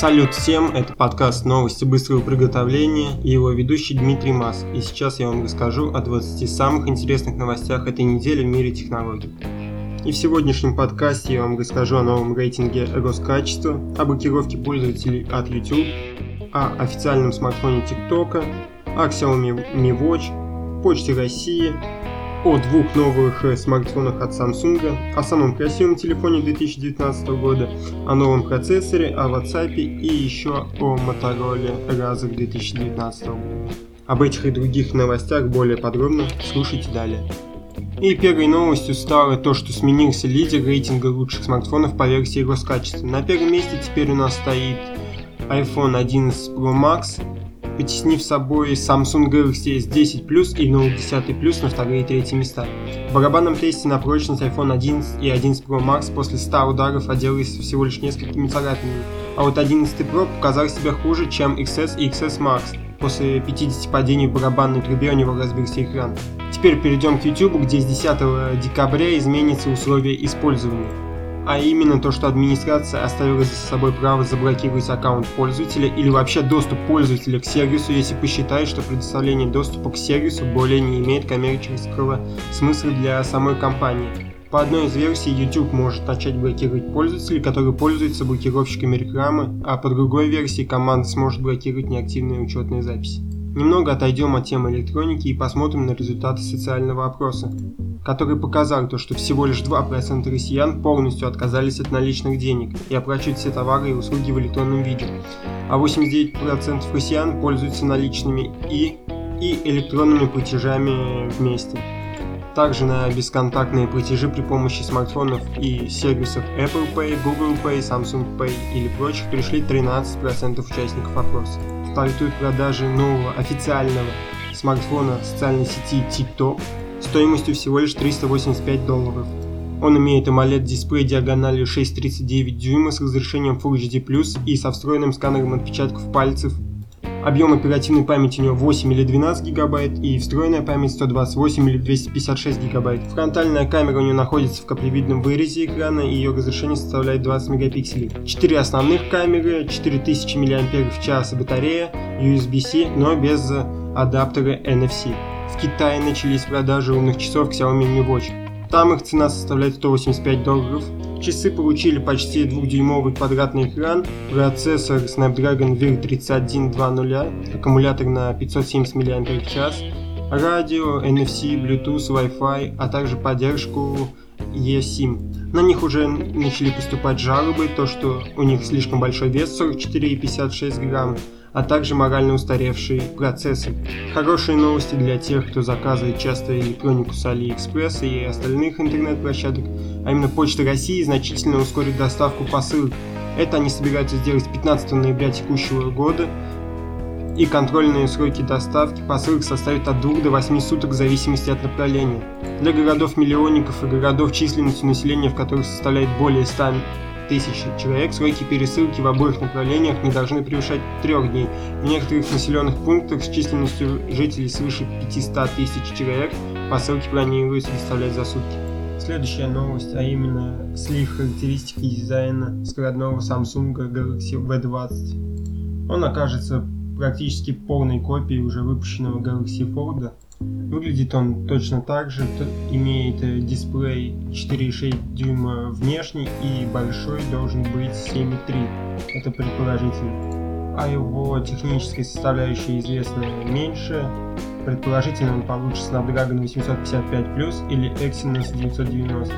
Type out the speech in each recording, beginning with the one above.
Салют всем, это подкаст «Новости быстрого приготовления» и его ведущий Дмитрий Мас. И сейчас я вам расскажу о 20 самых интересных новостях этой недели в мире технологий. И в сегодняшнем подкасте я вам расскажу о новом рейтинге Роскачества, о блокировке пользователей от YouTube, о официальном смартфоне TikTok, о Xiaomi Mi Watch, Почте России, о двух новых э, смартфонах от Samsung, о самом красивом телефоне 2019 года, о новом процессоре, о WhatsApp и еще о Motorola Razr 2019 года. Об этих и других новостях более подробно слушайте далее. И первой новостью стало то, что сменился лидер рейтинга лучших смартфонов по версии Роскачества. На первом месте теперь у нас стоит iPhone 11 Pro Max потеснив собой Samsung Galaxy S10 Plus и Note 10 Plus на вторые и третьи места. В барабанном тесте на прочность iPhone 11 и 11 Pro Max после 100 ударов отделался всего лишь несколькими царапинами, а вот 11 Pro показал себя хуже, чем XS и XS Max. После 50 падений в барабанной трубе у него разбился экран. Теперь перейдем к YouTube, где с 10 декабря изменятся условия использования а именно то, что администрация оставила за собой право заблокировать аккаунт пользователя или вообще доступ пользователя к сервису, если посчитает, что предоставление доступа к сервису более не имеет коммерческого смысла для самой компании. По одной из версий, YouTube может начать блокировать пользователей, которые пользуются блокировщиками рекламы, а по другой версии команда сможет блокировать неактивные учетные записи. Немного отойдем от темы электроники и посмотрим на результаты социального опроса который показал то, что всего лишь 2% россиян полностью отказались от наличных денег и оплачивают все товары и услуги в электронном виде, а 89% россиян пользуются наличными и, и электронными платежами вместе. Также на бесконтактные платежи при помощи смартфонов и сервисов Apple Pay, Google Pay, Samsung Pay или прочих пришли 13% участников опроса. Стартуют продажи нового официального смартфона социальной сети TikTok стоимостью всего лишь 385 долларов. Он имеет AMOLED-дисплей диагональю 6,39 дюйма с разрешением Full HD+, и со встроенным сканером отпечатков пальцев. Объем оперативной памяти у него 8 или 12 гигабайт и встроенная память 128 или 256 гигабайт. Фронтальная камера у него находится в каплевидном вырезе экрана и ее разрешение составляет 20 мегапикселей. Четыре основных камеры, 4000 мАч батарея, USB-C, но без адаптера NFC в Китае начались продажи умных часов Xiaomi Mi Watch. Там их цена составляет 185 долларов. Часы получили почти 2-дюймовый квадратный экран, процессор Snapdragon Wear 3120, аккумулятор на 570 мАч, радио, NFC, Bluetooth, Wi-Fi, а также поддержку eSIM. На них уже начали поступать жалобы, то что у них слишком большой вес 44,56 грамм, а также морально устаревший процессор. Хорошие новости для тех, кто заказывает часто электронику с AliExpress и остальных интернет-площадок, а именно Почта России значительно ускорит доставку посылок. Это они собираются сделать 15 ноября текущего года, и контрольные сроки доставки посылок составят от 2 до 8 суток в зависимости от направления. Для городов-миллионников и городов численностью населения, в которых составляет более 100 тысяч человек, сроки пересылки в обоих направлениях не должны превышать трех дней. В некоторых населенных пунктах с численностью жителей свыше 500 тысяч человек посылки планируется доставлять за сутки. Следующая новость, а именно слив характеристики дизайна скородного Samsung Galaxy V20. Он окажется практически полной копией уже выпущенного Galaxy Fold, Выглядит он точно так же, имеет э, дисплей 4,6 дюйма внешний и большой должен быть 7,3, это предположительно. А его технической составляющей известна меньше, предположительно он получит Snapdragon 855 Plus или Exynos 990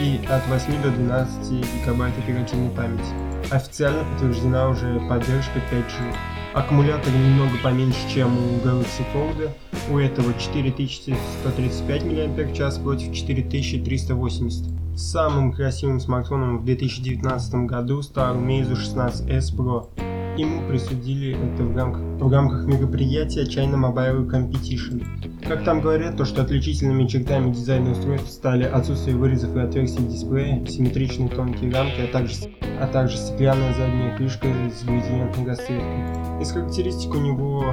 и от 8 до 12 гигабайт оперативной памяти. Официально подтверждена уже поддержка 5G. Аккумулятор немного поменьше, чем у Galaxy Fold. У этого 4135 мАч против 4380. Самым красивым смартфоном в 2019 году стал Meizu 16S Pro. Ему присудили это в рамках, в рамках мероприятия China Mobile Competition. Как там говорят, то что отличительными чертами дизайна устройства стали отсутствие вырезов и отверстий в дисплее, симметричные тонкие рамки, а также, а также стеклянная задняя крышка с градиентной расцветкой. Из характеристик у него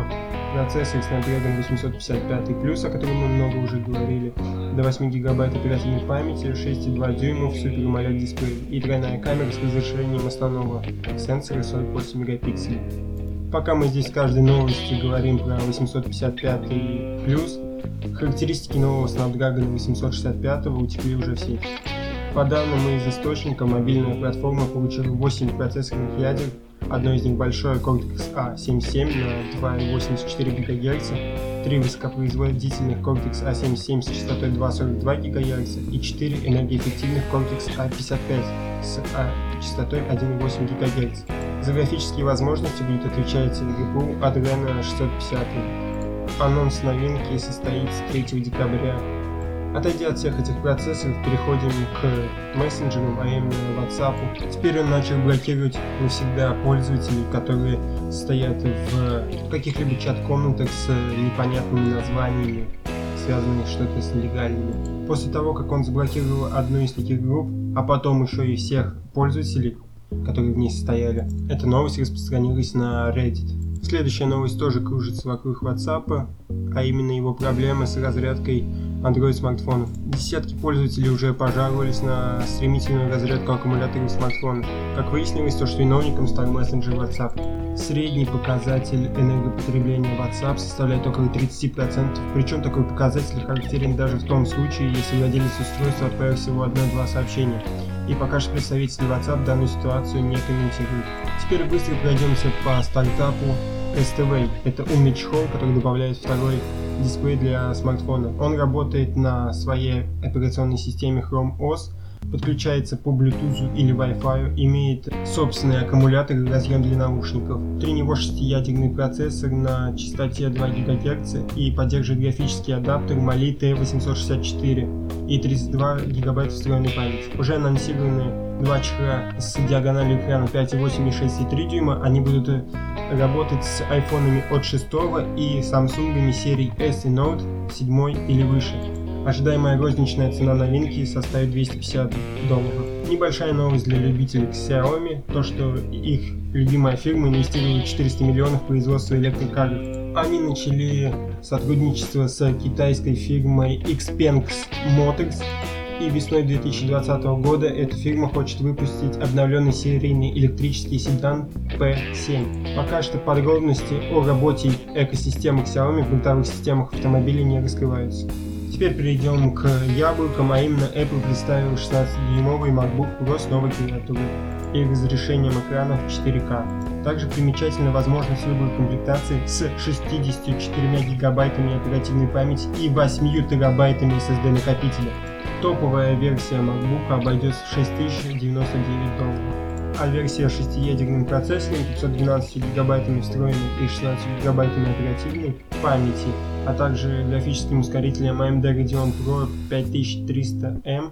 процессор Snapdragon 855+, о котором мы много уже говорили, до 8 гигабайт оперативной памяти, 6,2 дюймов Super AMOLED дисплей и тройная камера с разрешением основного сенсора 48 мегапикселей. Пока мы здесь в каждой новости говорим про 855 плюс, характеристики нового Snapdragon 865 утекли уже все. По данным из источника, мобильная платформа получила 8 процессорных ядер, одно из них большое Cortex A77 на 2,84 ГГц, три высокопроизводительных Cortex A77 с частотой 2,42 ГГц и 4 энергоэффективных Cortex A55 с частотой 1,8 ГГц. За графические возможности будет отвечать GPU Adreno 650. Анонс новинки состоится 3 декабря. Отойдя от всех этих процессоров, переходим к мессенджерам, а именно WhatsApp. Теперь он начал блокировать навсегда пользователей, которые стоят в каких-либо чат-комнатах с непонятными названиями, связанных что-то с нелегальными. После того, как он заблокировал одну из таких групп, а потом еще и всех пользователей, которые в ней состояли. Эта новость распространилась на Reddit. Следующая новость тоже кружится вокруг WhatsApp, а именно его проблемы с разрядкой Android смартфонов. Десятки пользователей уже пожаловались на стремительную разрядку аккумуляторов смартфонов. Как выяснилось, то, что виновником стал мессенджер WhatsApp. Средний показатель энергопотребления WhatsApp составляет около 30%, причем такой показатель характерен даже в том случае, если владелец устройства отправил всего одно-два сообщения и пока что представители WhatsApp данную ситуацию не комментируют. Теперь быстро пройдемся по стартапу STV. Это умный чехол, который добавляет второй дисплей для смартфона. Он работает на своей операционной системе Chrome OS, подключается по Bluetooth или Wi-Fi, имеет собственный аккумулятор и разъем для наушников. Внутри него шестиядерный процессор на частоте 2 ГГц и поддерживает графический адаптер Mali T864 и 32 ГБ встроенной памяти. Уже анонсированы два чехла с диагональю экрана 5,8 и 6,3 дюйма. Они будут работать с айфонами от 6 и самсунгами серии S и Note 7 или выше. Ожидаемая розничная цена новинки составит 250 долларов. Небольшая новость для любителей Xiaomi, то что их любимая фирма инвестирует 400 миллионов в производство электрокаров. Они начали сотрудничество с китайской фирмой Xpeng Motors, и весной 2020 года эта фирма хочет выпустить обновленный серийный электрический седан P7. Пока что подробности о работе экосистемы Xiaomi в бытовых системах автомобилей не раскрываются. Теперь перейдем к яблокам, а именно Apple представил 16-дюймовый MacBook Pro с новой клавиатурой и разрешением экранов 4К. Также примечательна возможность выбора комплектации с 64 гигабайтами оперативной памяти и 8 терабайтами SSD накопителя. Топовая версия MacBook обойдется в 6099 долларов а версия с 6-ядерным процессором, 512 гигабайтами встроенной и 16 гигабайтами оперативной памяти, а также графическим ускорителем AMD Radeon Pro 5300M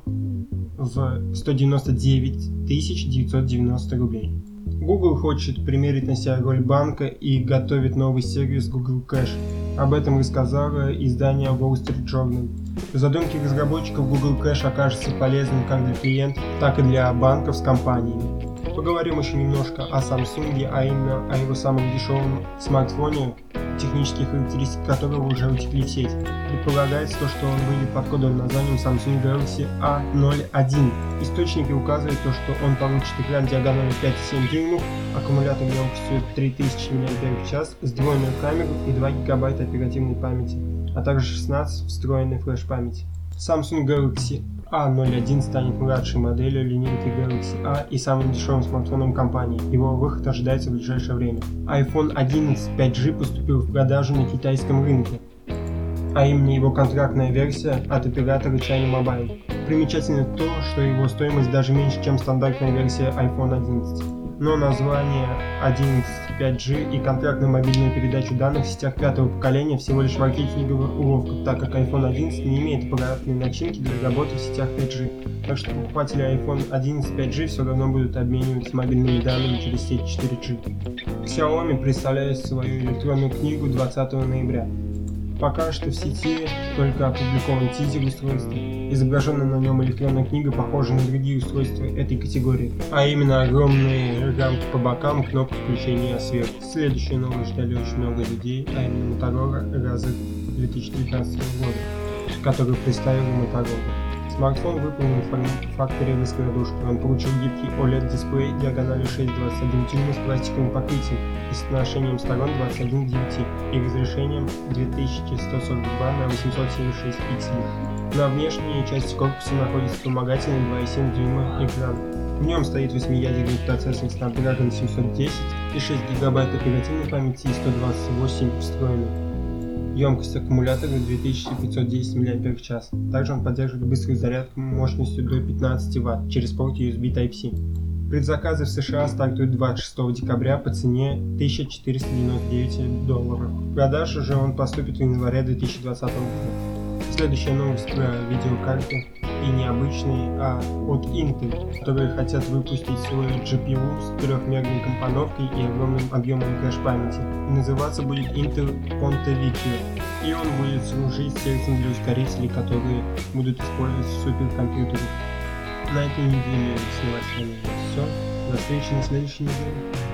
в 199 990 рублей. Google хочет примерить на себя роль банка и готовит новый сервис Google Cash. Об этом рассказало издание Wall Street Journal. В задумке разработчиков Google Cash окажется полезным как для клиентов, так и для банков с компаниями. Поговорим еще немножко о Samsung, а именно о его самом дешевом смартфоне, технические характеристики которого уже утекли в сеть. Предполагается то, что он выйдет под кодовым названием Samsung Galaxy A01. Источники указывают то, что он получит экран диагональю 5,7 дюймов, аккумулятор емкостью 3000 мАч, сдвоенную камеру и 2 ГБ оперативной памяти, а также 16 встроенной флеш-памяти. Samsung Galaxy a01 станет младшей моделью линейки Galaxy A и самым дешевым смартфоном компании. Его выход ожидается в ближайшее время. iPhone 11 5G поступил в продажу на китайском рынке, а именно его контрактная версия от оператора China Mobile. Примечательно то, что его стоимость даже меньше, чем стандартная версия iPhone 11 но название 11 5G и контрактную мобильную передачу данных в сетях пятого поколения всего лишь маркетинговая уловка, так как iPhone 11 не имеет аппаратной начинки для работы в сетях 5G. Так что покупатели iPhone 11 5G все равно будут обмениваться мобильными данными через сеть 4G. Xiaomi представляет свою электронную книгу 20 ноября. Пока что в сети только опубликован тизер устройства. Изображенная на нем электронная книга похожа на другие устройства этой категории, а именно огромные рамки по бокам, кнопка включения света. Следующая новость ждали очень много людей, а именно Motorola Razr 2019 года, который представил Motorola. Смартфон выполнен в факторе раскладушки. Он получил гибкий OLED-дисплей диагональю 6,21 дюйма с пластиковым покрытием и с отношением сторон 21 к 9 и разрешением 2142 на 876 пикселей. На внешней части корпуса находится вспомогательный 2,7 дюйма экран. В нем стоит 8-ядерный процессор Snapdragon 710 и 6 гигабайт оперативной памяти и 128 встроенных. Емкость аккумулятора 2510 мАч. Также он поддерживает быструю зарядку мощностью до 15 Вт через порт USB Type-C. Предзаказы в США стартуют 26 декабря по цене 1499 долларов. В продажу же он поступит в январе 2020 года. Следующая новость про видеокарты и необычные, а от Intel, которые хотят выпустить свой GPU с трехмерной компоновкой и огромным объемом кэш-памяти. Называться будет Intel Ponte Vecchio, и он будет служить сердцем для ускорителей, которые будут использовать в суперкомпьютерах. На этой неделе с новостями все. До встречи на следующей неделе.